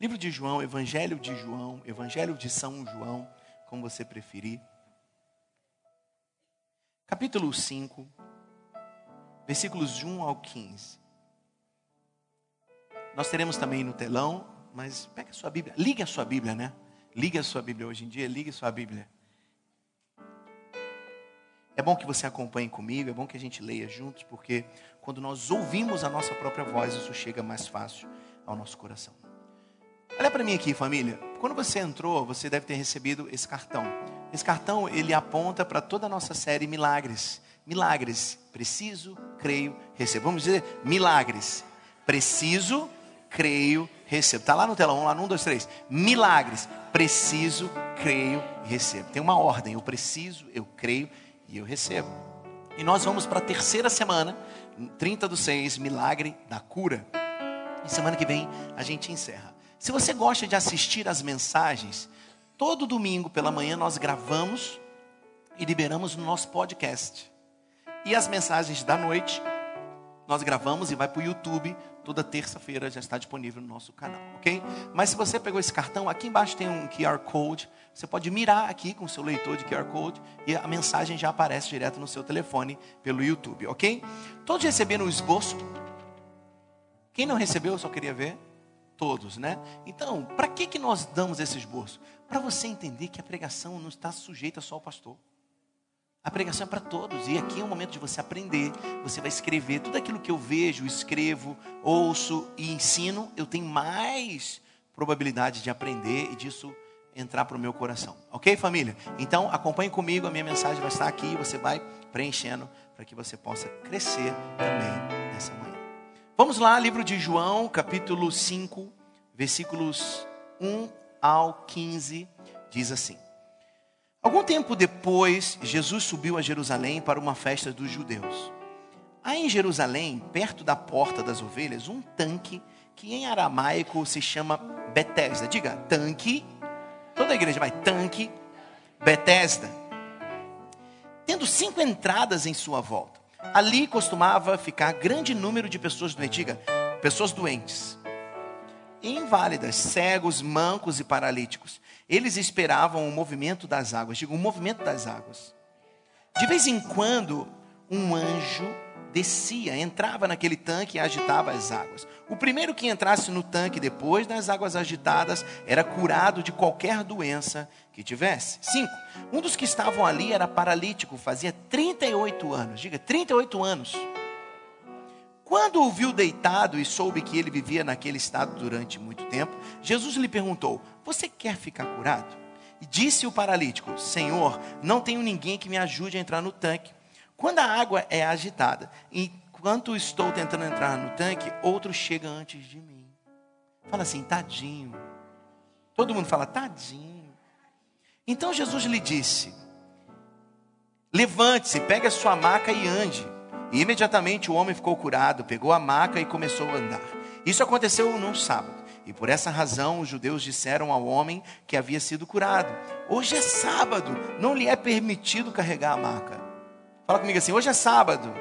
Livro de João, Evangelho de João, Evangelho de São João, como você preferir. Capítulo 5, versículos de 1 ao 15. Nós teremos também no telão, mas pega a sua Bíblia, ligue a sua Bíblia, né? Ligue a sua Bíblia hoje em dia, ligue a sua Bíblia. É bom que você acompanhe comigo, é bom que a gente leia juntos, porque quando nós ouvimos a nossa própria voz, isso chega mais fácil ao nosso coração. Olha para mim aqui, família. Quando você entrou, você deve ter recebido esse cartão. Esse cartão, ele aponta para toda a nossa série Milagres. Milagres. Preciso, creio, recebo. Vamos dizer milagres. Preciso, creio, recebo. Está lá no telão, lá no 1, 2, 3. Milagres. Preciso, creio, recebo. Tem uma ordem. Eu preciso, eu creio e eu recebo. E nós vamos para a terceira semana, 30 do 6, milagre da cura. E semana que vem a gente encerra. Se você gosta de assistir as mensagens, todo domingo pela manhã nós gravamos e liberamos no nosso podcast. E as mensagens da noite nós gravamos e vai para o YouTube. Toda terça-feira já está disponível no nosso canal, ok? Mas se você pegou esse cartão, aqui embaixo tem um QR Code. Você pode mirar aqui com o seu leitor de QR Code e a mensagem já aparece direto no seu telefone pelo YouTube, ok? Todos receberam o esboço? Quem não recebeu, eu só queria ver todos, né? Então, para que, que nós damos esse esboço? Para você entender que a pregação não está sujeita só ao pastor. A pregação é para todos. E aqui é o momento de você aprender. Você vai escrever tudo aquilo que eu vejo, escrevo, ouço e ensino. Eu tenho mais probabilidade de aprender e disso entrar para o meu coração. Ok, família? Então, acompanhe comigo. A minha mensagem vai estar aqui. Você vai preenchendo para que você possa crescer também nessa manhã. Vamos lá, livro de João, capítulo 5, versículos 1 ao 15, diz assim: Algum tempo depois, Jesus subiu a Jerusalém para uma festa dos judeus. Há em Jerusalém, perto da porta das ovelhas, um tanque que em aramaico se chama Betesda. Diga, tanque. Toda a igreja vai, tanque, Betesda. Tendo cinco entradas em sua volta. Ali costumava ficar grande número de pessoas doentes, pessoas doentes, inválidas, cegos, mancos e paralíticos. Eles esperavam o movimento das águas, diga, o movimento das águas. De vez em quando, um anjo descia, entrava naquele tanque e agitava as águas. O primeiro que entrasse no tanque depois das águas agitadas era curado de qualquer doença que tivesse. Cinco. Um dos que estavam ali era paralítico, fazia 38 anos. Diga, 38 anos. Quando o viu deitado e soube que ele vivia naquele estado durante muito tempo, Jesus lhe perguntou: Você quer ficar curado? E disse o paralítico: Senhor, não tenho ninguém que me ajude a entrar no tanque. Quando a água é agitada, enquanto estou tentando entrar no tanque, outro chega antes de mim. Fala assim, tadinho. Todo mundo fala, tadinho. Então Jesus lhe disse: Levante-se, pegue a sua maca e ande. E imediatamente o homem ficou curado, pegou a maca e começou a andar. Isso aconteceu num sábado. E por essa razão os judeus disseram ao homem que havia sido curado: Hoje é sábado, não lhe é permitido carregar a maca. Fala comigo assim: hoje é sábado.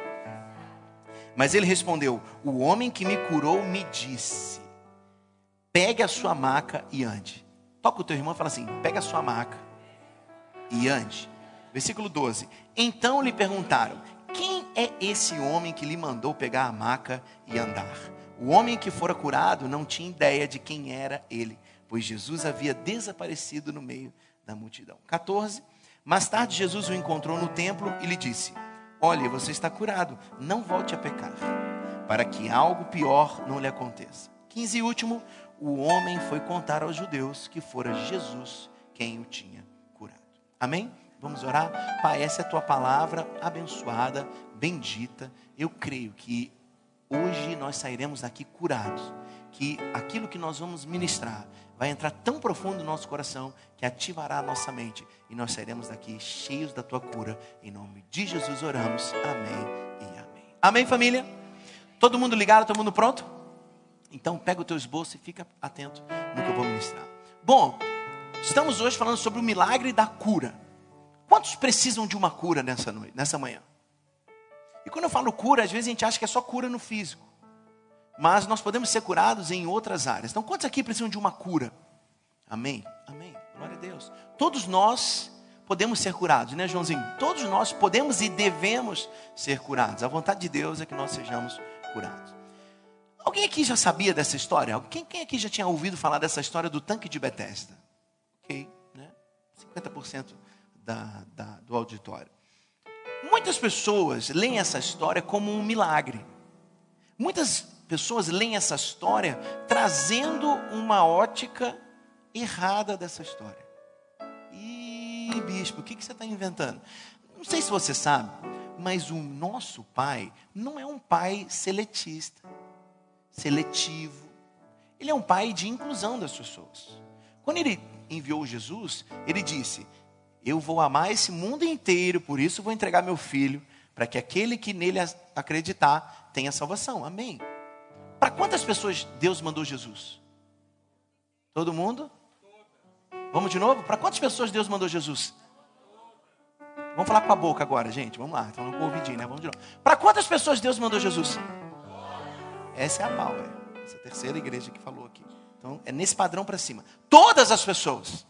Mas ele respondeu: O homem que me curou me disse: Pegue a sua maca e ande. Toca o teu irmão e fala assim: Pega a sua maca e ande. Versículo 12: Então lhe perguntaram: Quem é esse homem que lhe mandou pegar a maca e andar? O homem que fora curado não tinha ideia de quem era ele, pois Jesus havia desaparecido no meio da multidão. 14. Mais tarde, Jesus o encontrou no templo e lhe disse: Olha, você está curado, não volte a pecar, para que algo pior não lhe aconteça. 15 e último, o homem foi contar aos judeus que fora Jesus quem o tinha curado. Amém? Vamos orar? Pai, essa é a tua palavra abençoada, bendita. Eu creio que hoje nós sairemos daqui curados, que aquilo que nós vamos ministrar vai entrar tão profundo no nosso coração que ativará a nossa mente e nós sairemos daqui cheios da tua cura. Em nome de Jesus oramos. Amém e amém. Amém, família? Todo mundo ligado? Todo mundo pronto? Então pega o teu esboço e fica atento no que eu vou ministrar. Bom, estamos hoje falando sobre o milagre da cura. Quantos precisam de uma cura nessa noite, nessa manhã? E quando eu falo cura, às vezes a gente acha que é só cura no físico. Mas nós podemos ser curados em outras áreas. Então, quantos aqui precisam de uma cura? Amém? Amém. Glória a Deus. Todos nós podemos ser curados, né, Joãozinho? Todos nós podemos e devemos ser curados. A vontade de Deus é que nós sejamos curados. Alguém aqui já sabia dessa história? Quem, quem aqui já tinha ouvido falar dessa história do tanque de Bethesda? Ok, né? 50% da, da, do auditório. Muitas pessoas leem essa história como um milagre. Muitas pessoas leem essa história trazendo uma ótica errada dessa história. Ih, bispo, o que, que você está inventando? Não sei se você sabe, mas o nosso pai não é um pai seletista, seletivo. Ele é um pai de inclusão das pessoas. Quando ele enviou Jesus, ele disse: Eu vou amar esse mundo inteiro, por isso vou entregar meu filho, para que aquele que nele acreditar tenha salvação. Amém. Para quantas pessoas Deus mandou Jesus? Todo mundo? Vamos de novo? Para quantas pessoas Deus mandou Jesus? Vamos falar com a boca agora, gente. Vamos lá. Não com o ouvidinho, né? Vamos de novo. Para quantas pessoas Deus mandou Jesus? Essa é a Power. Essa é a terceira igreja que falou aqui. Então é nesse padrão para cima. Todas as pessoas.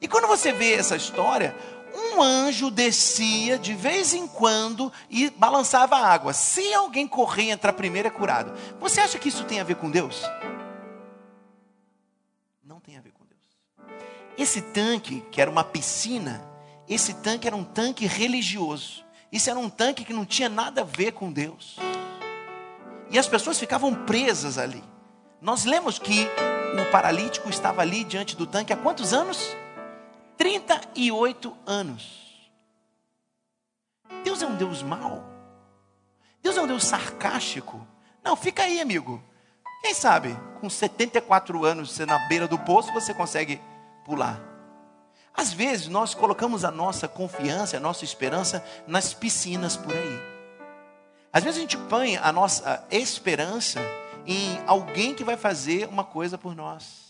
E quando você vê essa história, um anjo descia de vez em quando e balançava a água. Se alguém correr e entrar primeiro, é curado. Você acha que isso tem a ver com Deus? Não tem a ver com Deus. Esse tanque, que era uma piscina, esse tanque era um tanque religioso. Isso era um tanque que não tinha nada a ver com Deus. E as pessoas ficavam presas ali. Nós lemos que o paralítico estava ali diante do tanque há quantos anos? 38 anos. Deus é um Deus mau? Deus é um Deus sarcástico? Não, fica aí, amigo. Quem sabe, com 74 anos, você na beira do poço, você consegue pular. Às vezes, nós colocamos a nossa confiança, a nossa esperança nas piscinas por aí. Às vezes, a gente põe a nossa esperança em alguém que vai fazer uma coisa por nós.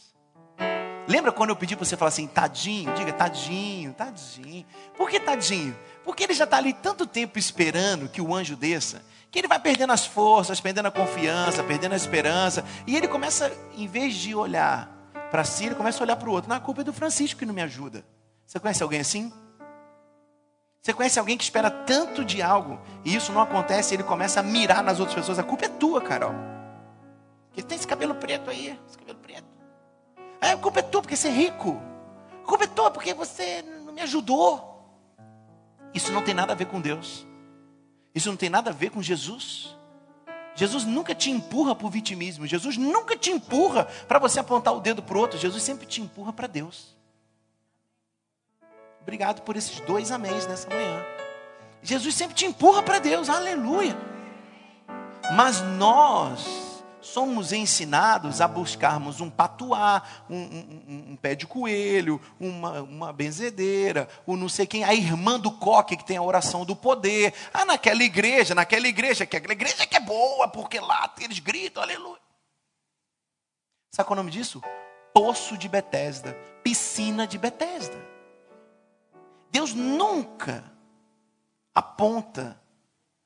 Lembra quando eu pedi para você falar assim, tadinho? Diga, tadinho, tadinho. Por que tadinho? Porque ele já está ali tanto tempo esperando que o anjo desça, que ele vai perdendo as forças, perdendo a confiança, perdendo a esperança. E ele começa, em vez de olhar para si, ele começa a olhar para o outro. Na culpa é do Francisco que não me ajuda. Você conhece alguém assim? Você conhece alguém que espera tanto de algo e isso não acontece ele começa a mirar nas outras pessoas? A culpa é tua, Carol. Ele tem esse cabelo preto aí, esse cabelo preto. É, a culpa é tua porque você é rico. A culpa é tua porque você não me ajudou. Isso não tem nada a ver com Deus. Isso não tem nada a ver com Jesus. Jesus nunca te empurra o vitimismo. Jesus nunca te empurra para você apontar o dedo para o outro. Jesus sempre te empurra para Deus. Obrigado por esses dois améns nessa manhã. Jesus sempre te empurra para Deus. Aleluia. Mas nós somos ensinados a buscarmos um patuá, um, um, um, pé de coelho, uma, uma benzedeira, o não sei quem, a irmã do coque que tem a oração do poder. Ah, naquela igreja, naquela igreja, que aquela igreja que é boa, porque lá eles gritam, aleluia. Sabe qual é o nome disso? Poço de Betesda, piscina de Betesda. Deus nunca aponta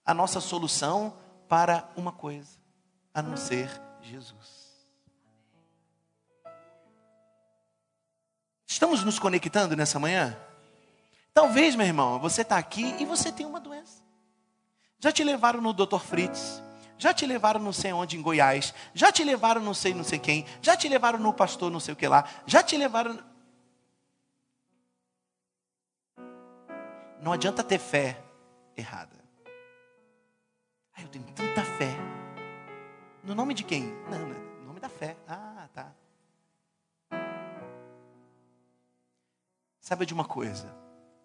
a nossa solução para uma coisa a não ser Jesus. Estamos nos conectando nessa manhã? Talvez, meu irmão, você está aqui e você tem uma doença. Já te levaram no Dr. Fritz, já te levaram não sei onde em Goiás, já te levaram não sei não sei quem, já te levaram no pastor não sei o que lá, já te levaram. Não adianta ter fé errada. Ai, eu tenho tanta fé. No nome de quem? Não, no nome da fé. Ah, tá. Sabe de uma coisa?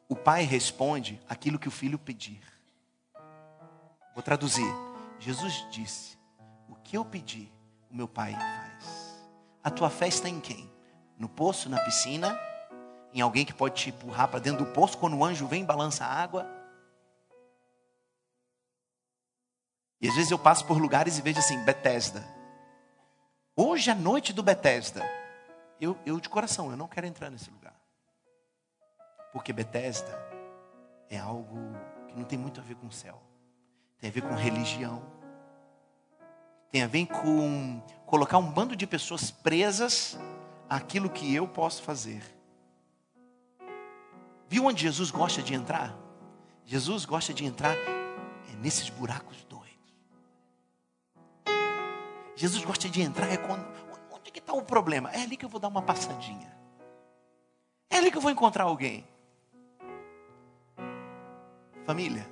O pai responde aquilo que o filho pedir. Vou traduzir. Jesus disse: O que eu pedi, o meu pai faz. A tua fé está em quem? No poço, na piscina? Em alguém que pode te empurrar para dentro do poço quando o anjo vem e balança a água? E às vezes eu passo por lugares e vejo assim, Bethesda. Hoje é noite do Bethesda. Eu, eu de coração, eu não quero entrar nesse lugar. Porque Bethesda é algo que não tem muito a ver com o céu. Tem a ver com religião. tem a ver com colocar um bando de pessoas presas àquilo que eu posso fazer. Viu onde Jesus gosta de entrar? Jesus gosta de entrar é nesses buracos. Jesus gosta de entrar é quando. Onde que está o problema? É ali que eu vou dar uma passadinha. É ali que eu vou encontrar alguém. Família,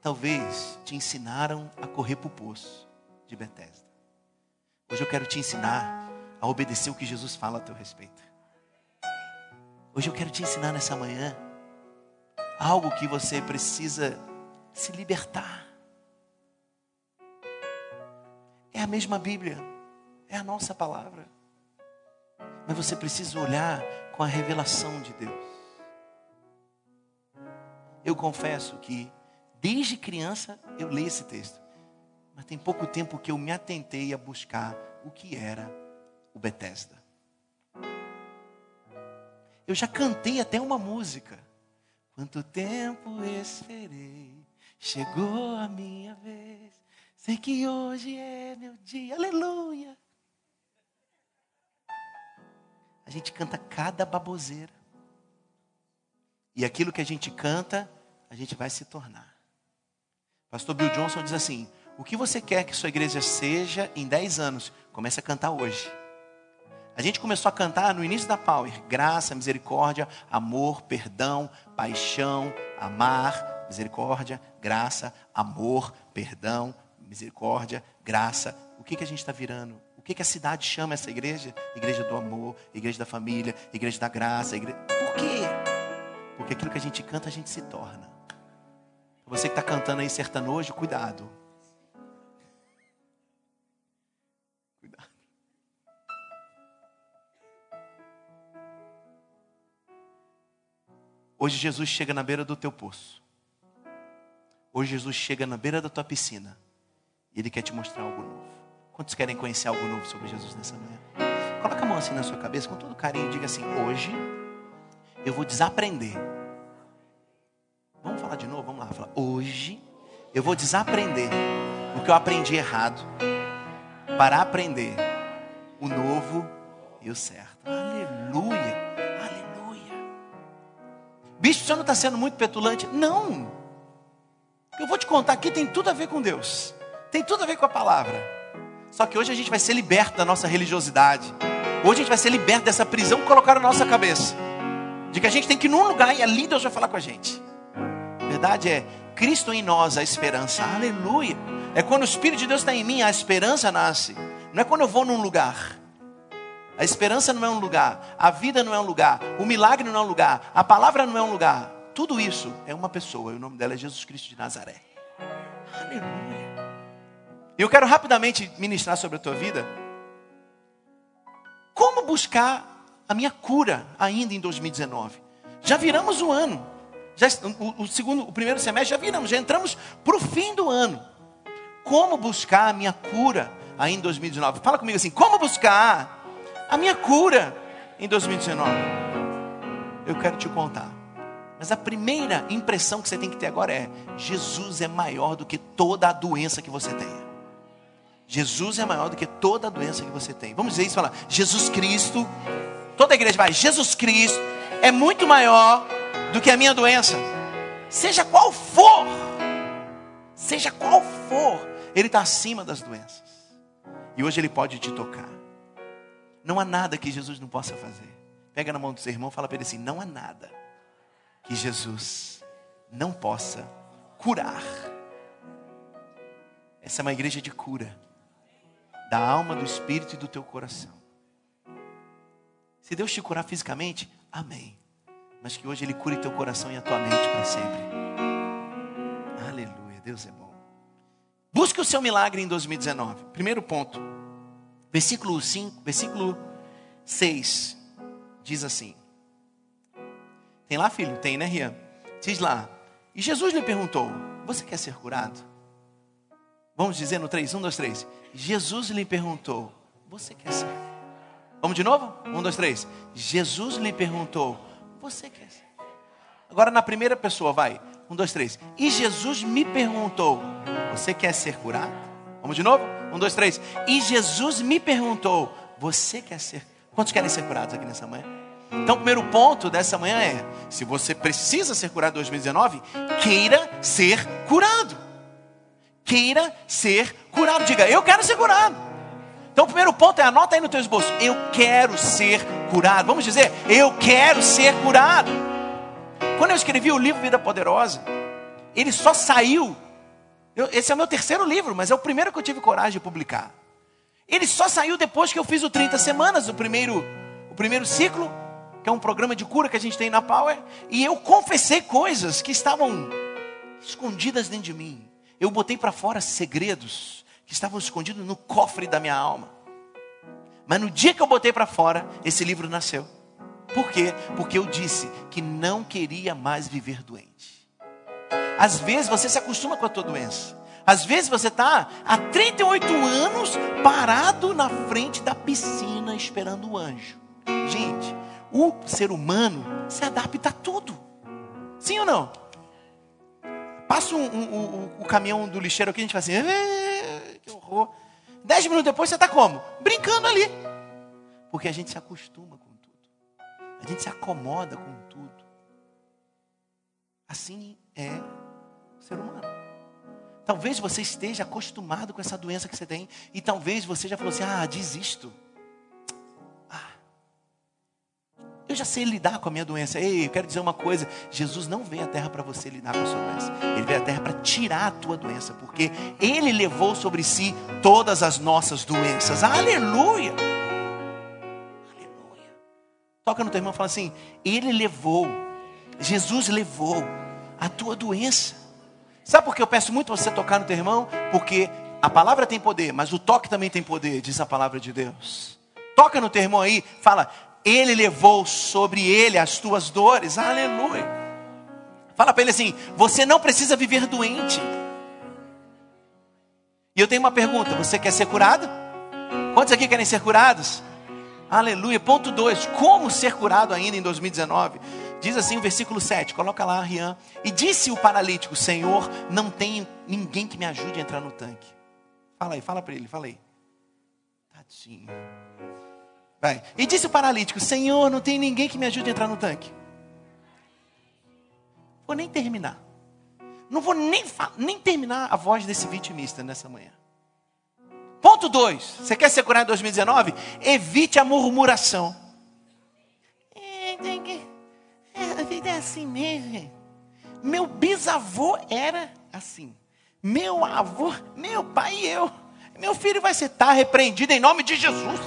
talvez te ensinaram a correr para o poço de Bethesda. Hoje eu quero te ensinar a obedecer o que Jesus fala a teu respeito. Hoje eu quero te ensinar nessa manhã algo que você precisa se libertar. É a mesma Bíblia, é a nossa palavra. Mas você precisa olhar com a revelação de Deus. Eu confesso que desde criança eu leio esse texto, mas tem pouco tempo que eu me atentei a buscar o que era o Bethesda. Eu já cantei até uma música. Quanto tempo esperei, chegou a minha vez. Sei que hoje é meu dia, aleluia. A gente canta cada baboseira. E aquilo que a gente canta, a gente vai se tornar. Pastor Bill Johnson diz assim: O que você quer que sua igreja seja em 10 anos? Comece a cantar hoje. A gente começou a cantar no início da Power: graça, misericórdia, amor, perdão, paixão, amar, misericórdia, graça, amor, perdão, misericórdia, graça. O que, que a gente está virando? O que, que a cidade chama essa igreja? Igreja do amor, igreja da família, igreja da graça. Igreja... Por quê? Porque aquilo que a gente canta, a gente se torna. Você que está cantando aí sertanojo, cuidado. Cuidado. Hoje Jesus chega na beira do teu poço. Hoje Jesus chega na beira da tua piscina. E Ele quer te mostrar algo novo. Quantos querem conhecer algo novo sobre Jesus nessa manhã? Coloca a mão assim na sua cabeça, com todo carinho, diga assim: Hoje eu vou desaprender. Vamos falar de novo? Vamos lá. Fala, hoje eu vou desaprender o que eu aprendi errado para aprender o novo e o certo. Aleluia, aleluia. Bicho, você não está sendo muito petulante? Não. Eu vou te contar aqui tem tudo a ver com Deus. Tem tudo a ver com a palavra. Só que hoje a gente vai ser liberto da nossa religiosidade. Hoje a gente vai ser liberto dessa prisão que colocaram na nossa cabeça de que a gente tem que ir num lugar e ali Deus vai falar com a gente. A verdade é, Cristo em nós a esperança, aleluia. É quando o Espírito de Deus está em mim, a esperança nasce. Não é quando eu vou num lugar. A esperança não é um lugar, a vida não é um lugar, o milagre não é um lugar, a palavra não é um lugar. Tudo isso é uma pessoa, e o nome dela é Jesus Cristo de Nazaré. Aleluia. E eu quero rapidamente ministrar sobre a tua vida. Como buscar a minha cura ainda em 2019. Já viramos o ano. Já, o, o, segundo, o primeiro semestre já viramos, já entramos para o fim do ano. Como buscar a minha cura ainda em 2019? Fala comigo assim: como buscar a minha cura em 2019? Eu quero te contar. Mas a primeira impressão que você tem que ter agora é: Jesus é maior do que toda a doença que você tenha. Jesus é maior do que toda a doença que você tem. Vamos dizer isso, falar: Jesus Cristo Toda a igreja vai, Jesus Cristo é muito maior do que a minha doença. Seja qual for, seja qual for, Ele está acima das doenças. E hoje Ele pode te tocar. Não há nada que Jesus não possa fazer. Pega na mão do seu irmão e fala para ele assim: não há nada que Jesus não possa curar. Essa é uma igreja de cura da alma, do espírito e do teu coração. Se Deus te curar fisicamente, amém. Mas que hoje Ele cure teu coração e a tua mente para sempre. Aleluia, Deus é bom. Busque o seu milagre em 2019. Primeiro ponto. Versículo 5, versículo 6 diz assim. Tem lá, filho? Tem, né, Rian? Diz lá. E Jesus lhe perguntou: Você quer ser curado? Vamos dizer no 3, 1, 2, 3. Jesus lhe perguntou: Você quer ser? Vamos de novo? Um, dois, três. Jesus lhe perguntou: Você quer? Agora na primeira pessoa, vai. Um, dois, três. E Jesus me perguntou: Você quer ser curado? Vamos de novo? Um, dois, três. E Jesus me perguntou: Você quer ser? Quantos querem ser curados aqui nessa manhã? Então, o primeiro ponto dessa manhã é: se você precisa ser curado em 2019, queira ser curado. Queira ser curado. Diga, eu quero ser curado. Então, o primeiro ponto é: anota aí no teu esboço. Eu quero ser curado. Vamos dizer, eu quero ser curado. Quando eu escrevi o livro Vida Poderosa, ele só saiu. Eu, esse é o meu terceiro livro, mas é o primeiro que eu tive coragem de publicar. Ele só saiu depois que eu fiz o 30 Semanas, o primeiro, o primeiro ciclo, que é um programa de cura que a gente tem na Power. E eu confessei coisas que estavam escondidas dentro de mim. Eu botei para fora segredos que estavam escondidos no cofre da minha alma. Mas no dia que eu botei para fora, esse livro nasceu. Por quê? Porque eu disse que não queria mais viver doente. Às vezes você se acostuma com a tua doença. Às vezes você está há 38 anos parado na frente da piscina esperando o anjo. Gente, o ser humano se adapta a tudo. Sim ou não? Passa um, um, um, o caminhão do lixeiro aqui, a gente fala assim, que horror. Dez minutos depois você está como? Brincando ali. Porque a gente se acostuma com a gente se acomoda com tudo. Assim é o ser humano. Talvez você esteja acostumado com essa doença que você tem. E talvez você já falou assim: ah, desisto. Eu já sei lidar com a minha doença. Ei, eu quero dizer uma coisa: Jesus não veio à terra para você lidar com a sua doença. Ele veio à terra para tirar a tua doença. Porque Ele levou sobre si todas as nossas doenças. Aleluia! Toca no teu irmão e fala assim: Ele levou, Jesus levou a tua doença. Sabe por que eu peço muito você tocar no teu irmão? Porque a palavra tem poder, mas o toque também tem poder, diz a palavra de Deus. Toca no teu irmão aí, fala: Ele levou sobre ele as tuas dores, aleluia. Fala para ele assim: Você não precisa viver doente. E eu tenho uma pergunta: Você quer ser curado? Quantos aqui querem ser curados? Aleluia. Ponto 2. Como ser curado ainda em 2019? Diz assim o versículo 7. Coloca lá, Rian. E disse o paralítico: Senhor, não tem ninguém que me ajude a entrar no tanque. Fala aí, fala para ele, fala aí. Tadinho. Vai. E disse o paralítico: Senhor, não tem ninguém que me ajude a entrar no tanque. Vou nem terminar. Não vou nem, nem terminar a voz desse vitimista nessa manhã. Ponto 2. Você quer ser curado em 2019? Evite a murmuração. É, é, a vida é assim mesmo. Meu bisavô era assim. Meu avô, meu pai e eu. Meu filho vai ser tá repreendido em nome de Jesus.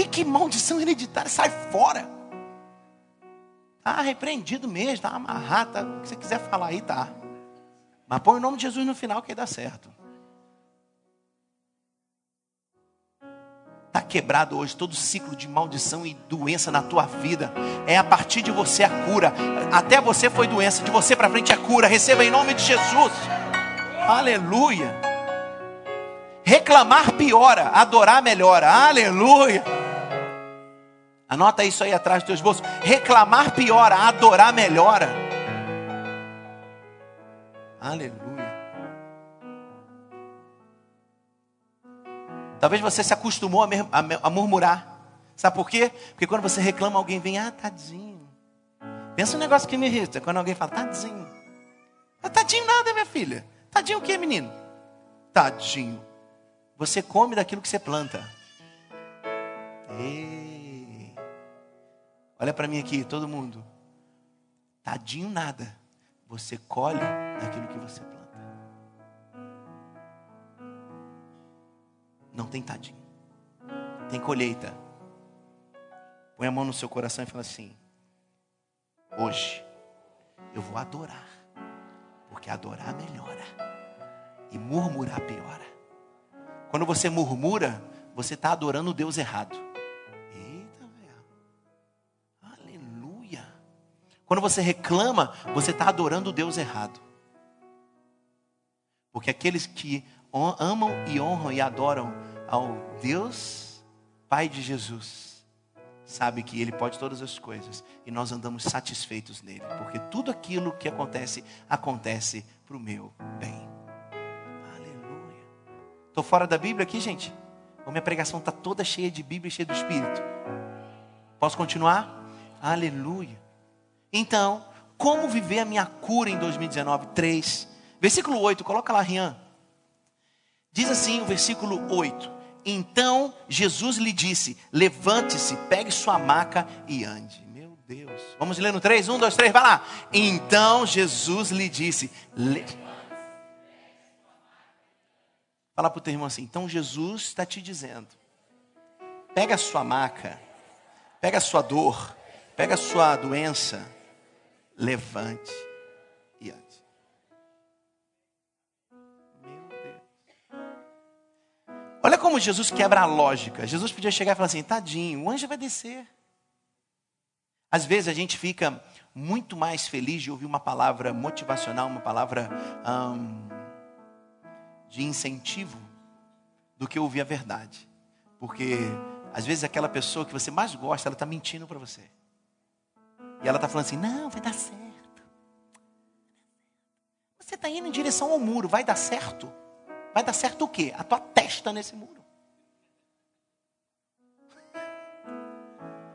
Que, que maldição hereditária, sai fora. Tá repreendido mesmo, tá amarrado, tá, o que você quiser falar aí, tá. Mas põe o nome de Jesus no final que aí dá certo. Está quebrado hoje todo ciclo de maldição e doença na tua vida. É a partir de você a cura. Até você foi doença, de você para frente a cura. Receba em nome de Jesus. Aleluia. Reclamar piora, adorar melhora. Aleluia. Anota isso aí atrás dos teus bolsos. Reclamar piora, adorar melhora. Aleluia. Talvez você se acostumou a, murmurar. Sabe por quê? Porque quando você reclama, alguém vem, ah, tadinho. Pensa um negócio que me irrita, quando alguém fala, tadinho. Ah, tadinho nada, minha filha. Tadinho o que, menino? Tadinho. Você come daquilo que você planta. Ei. Olha para mim aqui, todo mundo. Tadinho nada. Você colhe daquilo que você planta. Não tem tadinho. Tem colheita. Põe a mão no seu coração e fala assim: Hoje eu vou adorar. Porque adorar melhora. E murmurar piora. Quando você murmura, você está adorando o Deus errado. Quando você reclama, você está adorando o Deus errado. Porque aqueles que amam e honram e adoram ao Deus Pai de Jesus, sabe que Ele pode todas as coisas e nós andamos satisfeitos nele, porque tudo aquilo que acontece, acontece para o meu bem. Aleluia. Estou fora da Bíblia aqui, gente? Ou minha pregação está toda cheia de Bíblia, cheia do Espírito? Posso continuar? Aleluia. Então, como viver a minha cura em 2019? 3. Versículo 8, coloca lá, Rian. Diz assim o versículo 8: Então Jesus lhe disse: Levante-se, pegue sua maca e ande. Meu Deus. Vamos ler no 3? 1, 2, 3, vai lá. Então Jesus lhe disse: Le... Fala para o teu irmão assim: Então Jesus está te dizendo: Pega a sua maca, pega a sua dor, pega a sua doença, levante e ande. Olha como Jesus quebra a lógica. Jesus podia chegar e falar assim: tadinho, o anjo vai descer. Às vezes a gente fica muito mais feliz de ouvir uma palavra motivacional, uma palavra de incentivo, do que ouvir a verdade. Porque às vezes aquela pessoa que você mais gosta, ela está mentindo para você. E ela está falando assim: não, vai dar certo. Você está indo em direção ao muro, vai dar certo? Vai dar certo o quê? A tua testa nesse muro.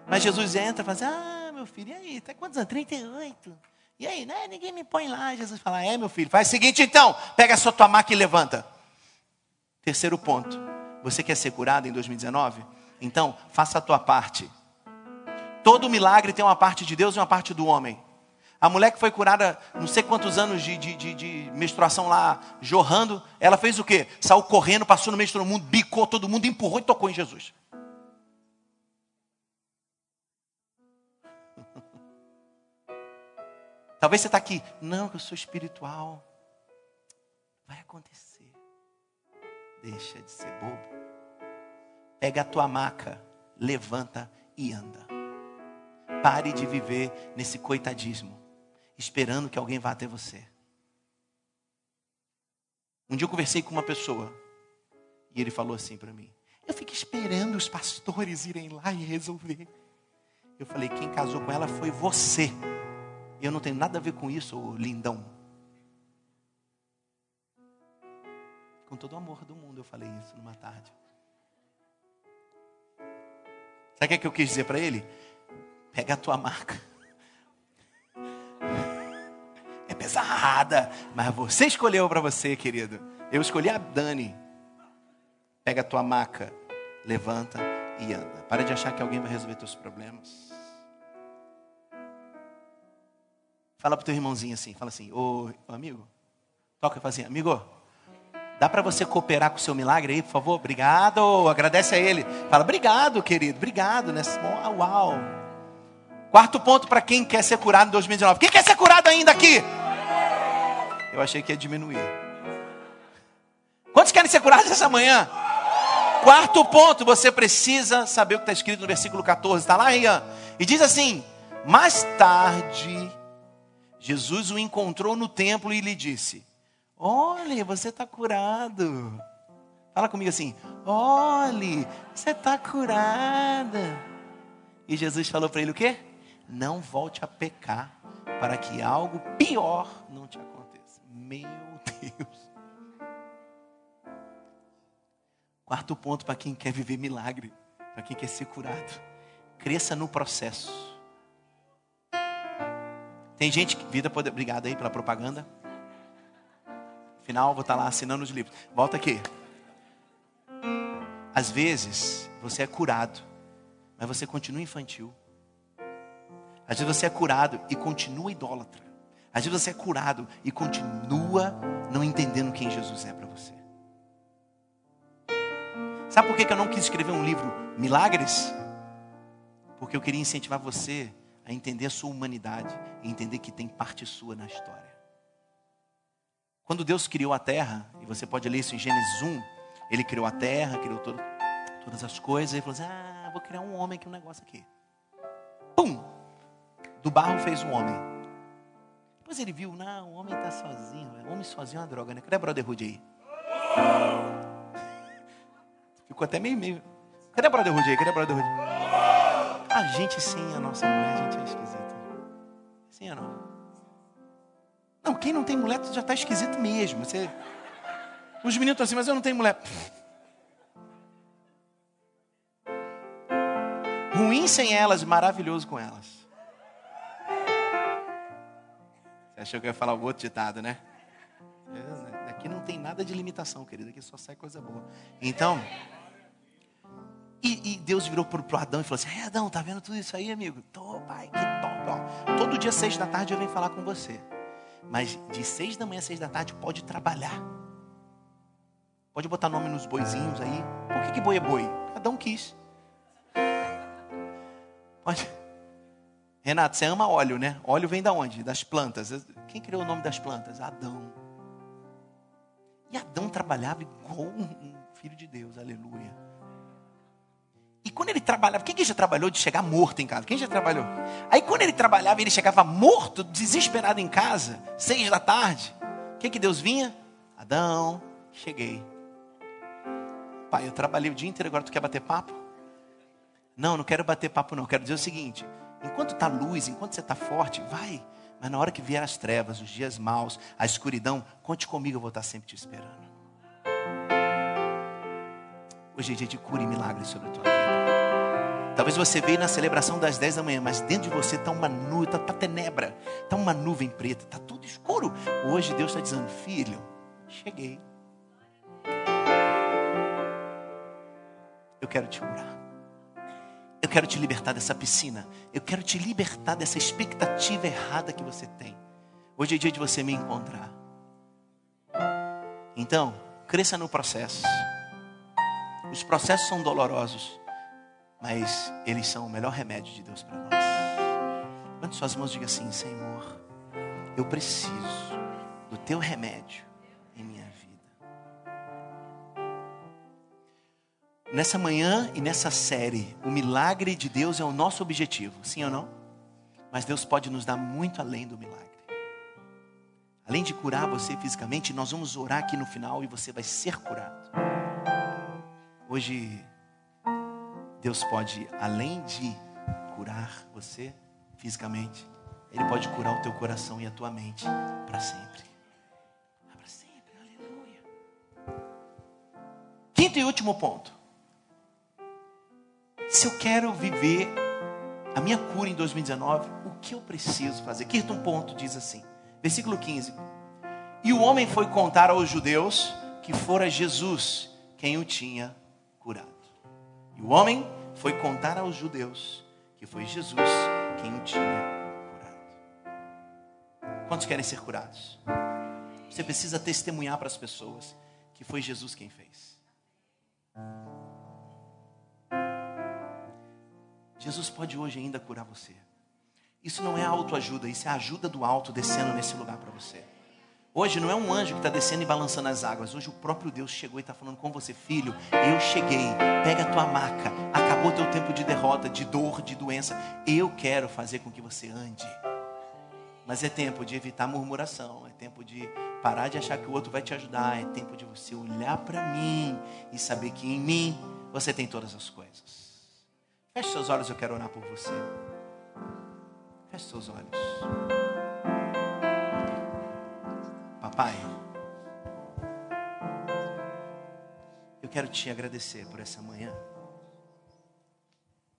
Mas Jesus entra e fala assim: Ah, meu filho, e aí? Tá quantos anos? 38. E aí, né? Ninguém me põe lá. Jesus fala: É, meu filho, faz o seguinte então: pega a sua tua maca e levanta. Terceiro ponto: Você quer ser curado em 2019? Então, faça a tua parte. Todo milagre tem uma parte de Deus e uma parte do homem. A mulher que foi curada, não sei quantos anos de, de, de, de, menstruação lá, jorrando, ela fez o quê? Saiu correndo, passou no meio de todo mundo, bicou todo mundo, empurrou e tocou em Jesus. Talvez você está aqui, não, eu sou espiritual. Vai acontecer. Deixa de ser bobo. Pega a tua maca, levanta e anda. Pare de viver nesse coitadismo esperando que alguém vá até você. Um dia eu conversei com uma pessoa e ele falou assim para mim: Eu fico esperando os pastores irem lá e resolver. Eu falei: Quem casou com ela foi você. Eu não tenho nada a ver com isso, lindão. Com todo o amor do mundo eu falei isso numa tarde. Sabe o que, é que eu quis dizer para ele? Pega a tua marca pesada, mas você escolheu para você, querido. Eu escolhi a Dani. Pega a tua maca, levanta e anda. Para de achar que alguém vai resolver teus problemas. Fala pro teu irmãozinho assim, fala assim, ô, amigo, toca e fala assim, amigo, dá para você cooperar com o seu milagre aí, por favor? Obrigado, agradece a ele. Fala, obrigado, querido, obrigado, né? Uau. Quarto ponto para quem quer ser curado em 2019. Quem quer ser curado ainda aqui? Eu achei que ia diminuir. Quantos querem ser curados essa manhã? Quarto ponto, você precisa saber o que está escrito no versículo 14. Está lá, Ian? E diz assim: Mais tarde, Jesus o encontrou no templo e lhe disse: Olhe, você está curado. Fala comigo assim: Olhe, você está curada. E Jesus falou para ele o quê? Não volte a pecar, para que algo pior não te aconteça. Meu Deus. Quarto ponto para quem quer viver milagre, para quem quer ser curado. Cresça no processo. Tem gente que. Vida poder. Obrigado aí pela propaganda. Final, vou estar lá assinando os livros. Volta aqui. Às vezes, você é curado, mas você continua infantil. Às vezes você é curado e continua idólatra. Às vezes você é curado e continua não entendendo quem Jesus é para você. Sabe por que eu não quis escrever um livro Milagres? Porque eu queria incentivar você a entender a sua humanidade e entender que tem parte sua na história. Quando Deus criou a terra, e você pode ler isso em Gênesis 1, ele criou a terra, criou todo, todas as coisas, e falou assim: Ah, vou criar um homem aqui, um negócio aqui. Pum! Do barro fez um homem. Depois ele viu, não, o homem está sozinho. O homem sozinho é uma droga, né? Cadê a Brotherhood aí? Ficou até meio meio. Cadê a Brotherhood aí? Cadê a Brotherhood? A gente sim, a nossa mulher, a gente é esquisita. Sim ou não? Não, quem não tem mulher já está esquisito mesmo. Você Os meninos estão assim, mas eu não tenho mulher. Ruim sem elas, maravilhoso com elas. Você achou que eu ia falar o outro ditado, né? Aqui não tem nada de limitação, querido. Aqui só sai coisa boa. Então, e, e Deus virou para o Adão e falou assim: é, Adão, tá vendo tudo isso aí, amigo? Tô, pai, que top. Ó. Todo dia, seis da tarde, eu venho falar com você. Mas de seis da manhã a seis da tarde, pode trabalhar. Pode botar nome nos boizinhos aí. Por que, que boi é boi? Adão quis. Pode. Renato, você ama óleo, né? Óleo vem da onde? Das plantas. Quem criou o nome das plantas? Adão. E Adão trabalhava igual um filho de Deus, aleluia. E quando ele trabalhava, quem que já trabalhou de chegar morto em casa? Quem já trabalhou? Aí quando ele trabalhava, ele chegava morto, desesperado em casa, seis da tarde. O que que Deus vinha? Adão, cheguei. Pai, eu trabalhei o dia inteiro, agora tu quer bater papo? Não, não quero bater papo não. Quero dizer o seguinte: enquanto está luz, enquanto você está forte, vai. Mas na hora que vier as trevas, os dias maus, a escuridão, conte comigo, eu vou estar sempre te esperando. Hoje é dia de cura e milagre sobre a tua vida. Talvez você veio na celebração das 10 da manhã, mas dentro de você está uma nuvem, está tá tenebra, está uma nuvem preta, está tudo escuro. Hoje Deus está dizendo, filho, cheguei. Eu quero te curar. Eu quero te libertar dessa piscina. Eu quero te libertar dessa expectativa errada que você tem. Hoje é dia de você me encontrar. Então, cresça no processo. Os processos são dolorosos mas eles são o melhor remédio de Deus para nós. Levante suas mãos e diga assim: Senhor, eu preciso do teu remédio Nessa manhã e nessa série, o milagre de Deus é o nosso objetivo, sim ou não? Mas Deus pode nos dar muito além do milagre. Além de curar você fisicamente, nós vamos orar aqui no final e você vai ser curado. Hoje Deus pode, além de curar você fisicamente, Ele pode curar o teu coração e a tua mente para sempre. Para sempre, aleluia. Quinto e último ponto. Se eu quero viver a minha cura em 2019, o que eu preciso fazer? Quinto ponto diz assim, versículo 15. E o homem foi contar aos judeus que fora Jesus quem o tinha curado. E o homem foi contar aos judeus que foi Jesus quem o tinha curado. Quantos querem ser curados? Você precisa testemunhar para as pessoas que foi Jesus quem fez. Jesus pode hoje ainda curar você. Isso não é autoajuda, isso é ajuda do alto descendo nesse lugar para você. Hoje não é um anjo que está descendo e balançando as águas. Hoje o próprio Deus chegou e está falando com você, filho. Eu cheguei. Pega a tua maca. Acabou teu tempo de derrota, de dor, de doença. Eu quero fazer com que você ande. Mas é tempo de evitar murmuração. É tempo de parar de achar que o outro vai te ajudar. É tempo de você olhar para mim e saber que em mim você tem todas as coisas. Feche seus olhos, eu quero orar por você. Feche seus olhos. Pai, eu quero te agradecer por essa manhã.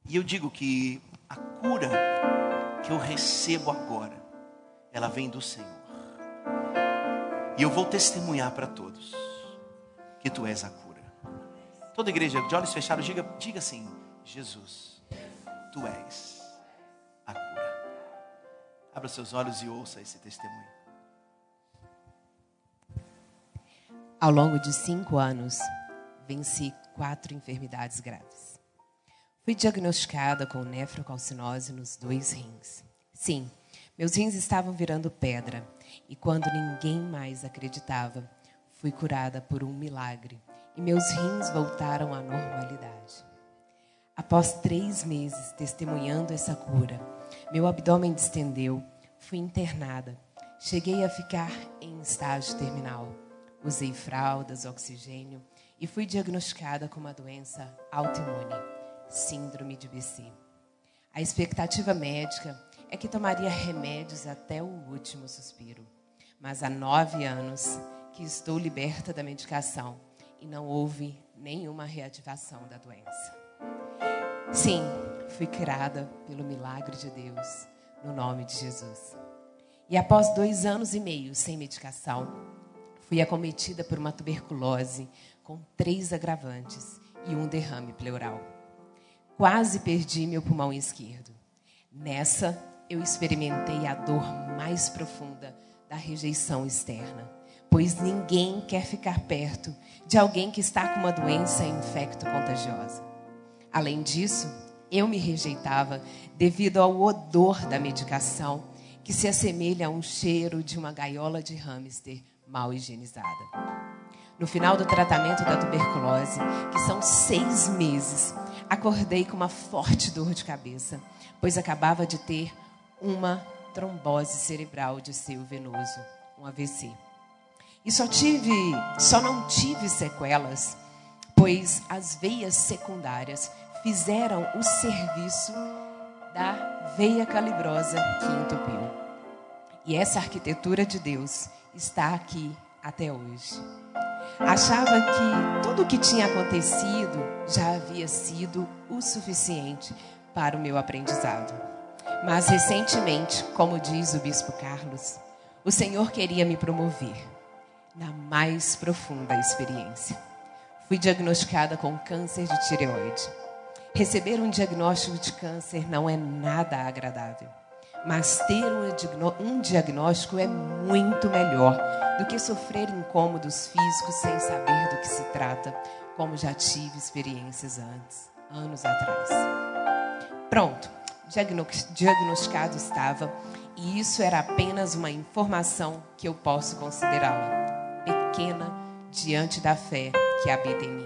E eu digo que a cura que eu recebo agora, ela vem do Senhor. E eu vou testemunhar para todos que tu és a cura. Toda igreja de olhos fechados, diga, diga assim: Jesus, tu és a cura. Abra seus olhos e ouça esse testemunho. Ao longo de cinco anos, venci quatro enfermidades graves. Fui diagnosticada com nefrocalcinose nos dois rins. Sim, meus rins estavam virando pedra e quando ninguém mais acreditava, fui curada por um milagre e meus rins voltaram à normalidade. Após três meses testemunhando essa cura, meu abdômen distendeu, fui internada, cheguei a ficar em estágio terminal Usei fraldas, oxigênio e fui diagnosticada com uma doença autoimune, síndrome de BC. A expectativa médica é que tomaria remédios até o último suspiro. Mas há nove anos que estou liberta da medicação e não houve nenhuma reativação da doença. Sim, fui curada pelo milagre de Deus, no nome de Jesus. E após dois anos e meio sem medicação, fui acometida por uma tuberculose com três agravantes e um derrame pleural. Quase perdi meu pulmão esquerdo. Nessa, eu experimentei a dor mais profunda da rejeição externa, pois ninguém quer ficar perto de alguém que está com uma doença infecto-contagiosa. Além disso, eu me rejeitava devido ao odor da medicação, que se assemelha a um cheiro de uma gaiola de hamster mal higienizada. No final do tratamento da tuberculose, que são seis meses, acordei com uma forte dor de cabeça, pois acabava de ter uma trombose cerebral de seio venoso, um AVC. E só tive, só não tive sequelas, pois as veias secundárias fizeram o serviço da veia calibrosa que entupiu. E essa arquitetura de Deus está aqui até hoje. Achava que tudo o que tinha acontecido já havia sido o suficiente para o meu aprendizado. Mas recentemente, como diz o bispo Carlos, o Senhor queria me promover na mais profunda experiência. Fui diagnosticada com câncer de tireoide. Receber um diagnóstico de câncer não é nada agradável. Mas ter um diagnóstico é muito melhor do que sofrer incômodos físicos sem saber do que se trata, como já tive experiências antes, anos atrás. Pronto, diagnosticado estava, e isso era apenas uma informação que eu posso considerá-la pequena diante da fé que habita em mim,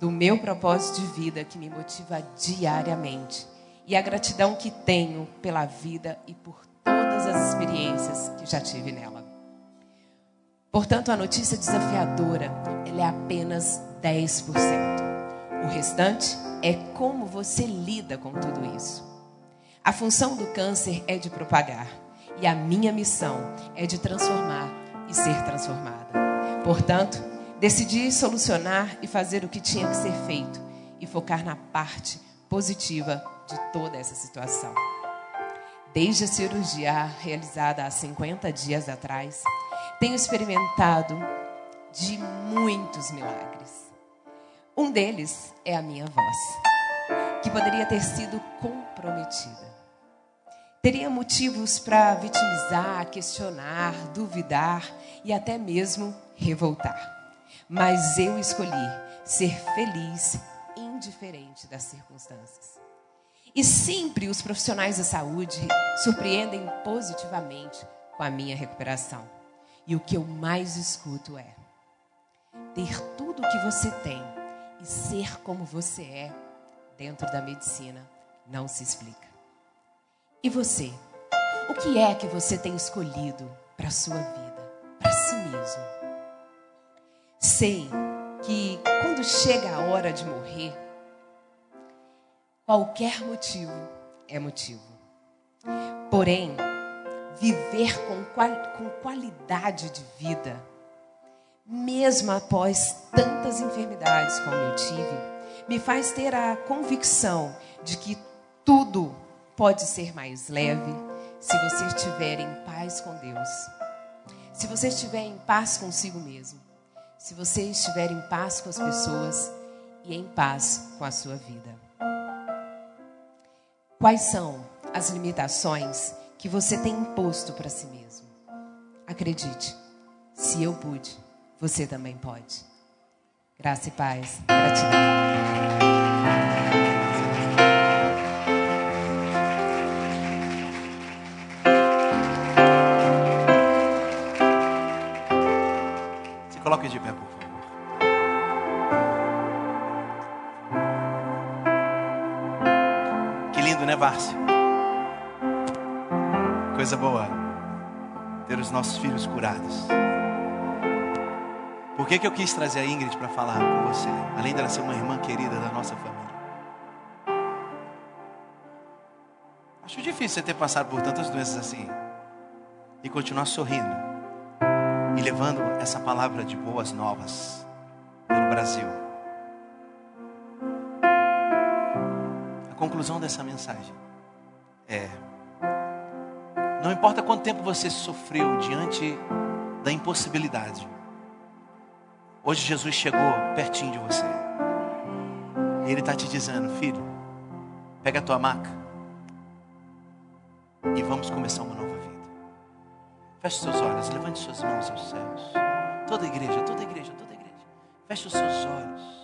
do meu propósito de vida que me motiva diariamente e a gratidão que tenho pela vida e por todas as experiências que já tive nela. Portanto, a notícia desafiadora, é apenas 10%. O restante é como você lida com tudo isso. A função do câncer é de propagar e a minha missão é de transformar e ser transformada. Portanto, decidi solucionar e fazer o que tinha que ser feito e focar na parte positiva de toda essa situação. Desde a cirurgia realizada há 50 dias atrás, tenho experimentado de muitos milagres. Um deles é a minha voz, que poderia ter sido comprometida. Teria motivos para vitimizar, questionar, duvidar e até mesmo revoltar. Mas eu escolhi ser feliz, indiferente das circunstâncias. E sempre os profissionais da saúde surpreendem positivamente com a minha recuperação. E o que eu mais escuto é: ter tudo o que você tem e ser como você é dentro da medicina não se explica. E você? O que é que você tem escolhido para a sua vida, para si mesmo? Sei que quando chega a hora de morrer, Qualquer motivo é motivo. Porém, viver com, qual, com qualidade de vida, mesmo após tantas enfermidades como eu tive, me faz ter a convicção de que tudo pode ser mais leve se você estiver em paz com Deus. Se você estiver em paz consigo mesmo. Se você estiver em paz com as pessoas e em paz com a sua vida. Quais são as limitações que você tem imposto para si mesmo? Acredite, se eu pude, você também pode. Graça e paz. Gratidão. Né, Várcia? Coisa boa. Ter os nossos filhos curados. Por que, que eu quis trazer a Ingrid para falar com você? Além dela ser uma irmã querida da nossa família. Acho difícil você ter passado por tantas doenças assim. E continuar sorrindo. E levando essa palavra de boas novas pelo Brasil. Conclusão dessa mensagem é: não importa quanto tempo você sofreu diante da impossibilidade, hoje Jesus chegou pertinho de você. E Ele está te dizendo, filho, pega a tua maca e vamos começar uma nova vida. Feche seus olhos, levante suas mãos aos céus. Toda igreja, toda igreja, toda igreja. Feche os seus olhos.